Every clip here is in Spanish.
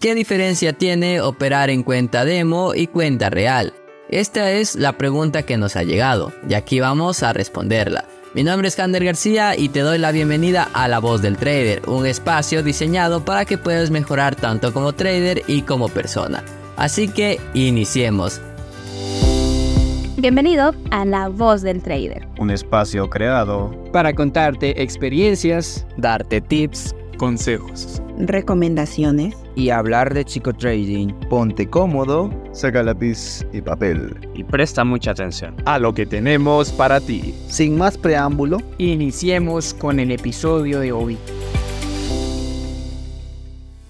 ¿Qué diferencia tiene operar en cuenta demo y cuenta real? Esta es la pregunta que nos ha llegado y aquí vamos a responderla. Mi nombre es Kander García y te doy la bienvenida a La Voz del Trader, un espacio diseñado para que puedas mejorar tanto como trader y como persona. Así que iniciemos. Bienvenido a La Voz del Trader. Un espacio creado para contarte experiencias, darte tips, consejos, recomendaciones y hablar de chico trading. Ponte cómodo, saca lápiz y papel y presta mucha atención a lo que tenemos para ti. Sin más preámbulo, iniciemos con el episodio de hoy.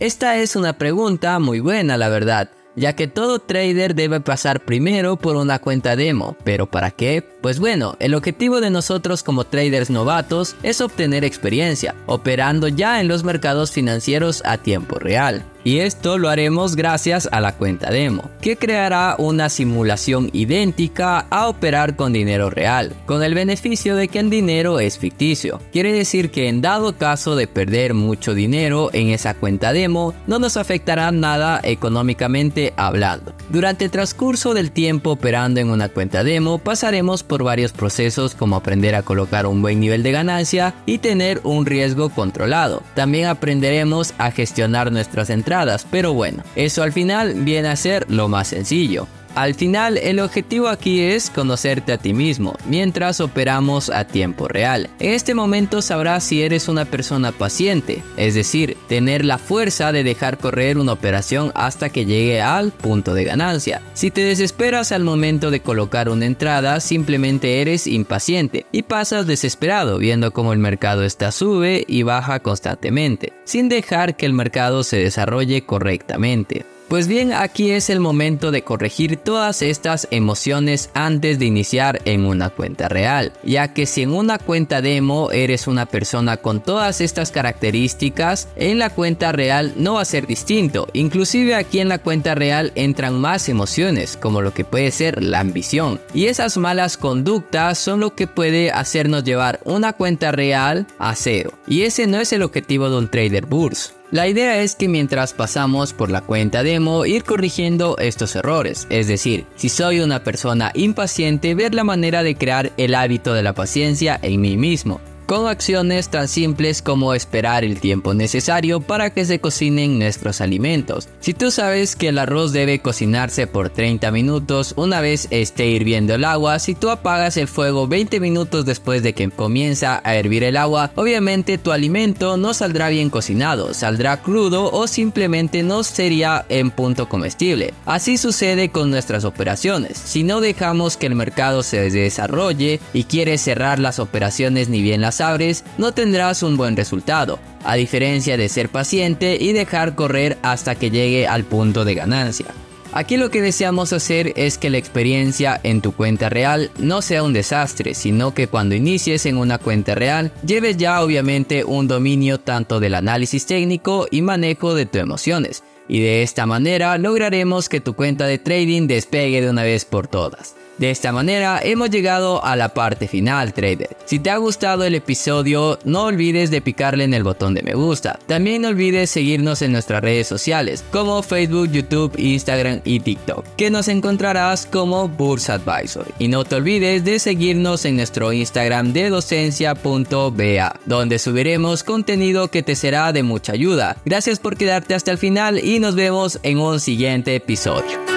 Esta es una pregunta muy buena, la verdad ya que todo trader debe pasar primero por una cuenta demo. ¿Pero para qué? Pues bueno, el objetivo de nosotros como traders novatos es obtener experiencia, operando ya en los mercados financieros a tiempo real. Y esto lo haremos gracias a la cuenta demo, que creará una simulación idéntica a operar con dinero real, con el beneficio de que el dinero es ficticio. Quiere decir que en dado caso de perder mucho dinero en esa cuenta demo, no nos afectará nada económicamente hablando. Durante el transcurso del tiempo operando en una cuenta demo, pasaremos por varios procesos como aprender a colocar un buen nivel de ganancia y tener un riesgo controlado. También aprenderemos a gestionar nuestras entradas pero bueno, eso al final viene a ser lo más sencillo. Al final, el objetivo aquí es conocerte a ti mismo, mientras operamos a tiempo real. En este momento sabrás si eres una persona paciente, es decir, tener la fuerza de dejar correr una operación hasta que llegue al punto de ganancia. Si te desesperas al momento de colocar una entrada, simplemente eres impaciente y pasas desesperado viendo cómo el mercado está sube y baja constantemente, sin dejar que el mercado se desarrolle correctamente. Pues bien, aquí es el momento de corregir todas estas emociones antes de iniciar en una cuenta real, ya que si en una cuenta demo eres una persona con todas estas características, en la cuenta real no va a ser distinto. Inclusive aquí en la cuenta real entran más emociones, como lo que puede ser la ambición. Y esas malas conductas son lo que puede hacernos llevar una cuenta real a cero. Y ese no es el objetivo de un trader burst. La idea es que mientras pasamos por la cuenta demo ir corrigiendo estos errores, es decir, si soy una persona impaciente ver la manera de crear el hábito de la paciencia en mí mismo, con acciones tan simples como esperar el tiempo necesario para que se cocinen nuestros alimentos. Si tú sabes que el arroz debe cocinarse por 30 minutos una vez esté hirviendo el agua, si tú apagas el fuego 20 minutos después de que comienza a hervir el agua, obviamente tu alimento no saldrá bien cocinado, saldrá crudo o simplemente no sería en punto comestible. Así sucede con nuestras operaciones. Si no dejamos que el mercado se desarrolle y quieres cerrar las operaciones ni bien las abres, no tendrás un buen resultado, a diferencia de ser paciente y dejar correr hasta que llegue al punto de ganancia. Aquí lo que deseamos hacer es que la experiencia en tu cuenta real no sea un desastre, sino que cuando inicies en una cuenta real lleves ya obviamente un dominio tanto del análisis técnico y manejo de tus emociones. Y de esta manera lograremos que tu cuenta de trading despegue de una vez por todas. De esta manera hemos llegado a la parte final, trader. Si te ha gustado el episodio, no olvides de picarle en el botón de me gusta. También no olvides seguirnos en nuestras redes sociales, como Facebook, YouTube, Instagram y TikTok, que nos encontrarás como Bursa Advisor. Y no te olvides de seguirnos en nuestro Instagram de docencia.ba, donde subiremos contenido que te será de mucha ayuda. Gracias por quedarte hasta el final y nos vemos en un siguiente episodio.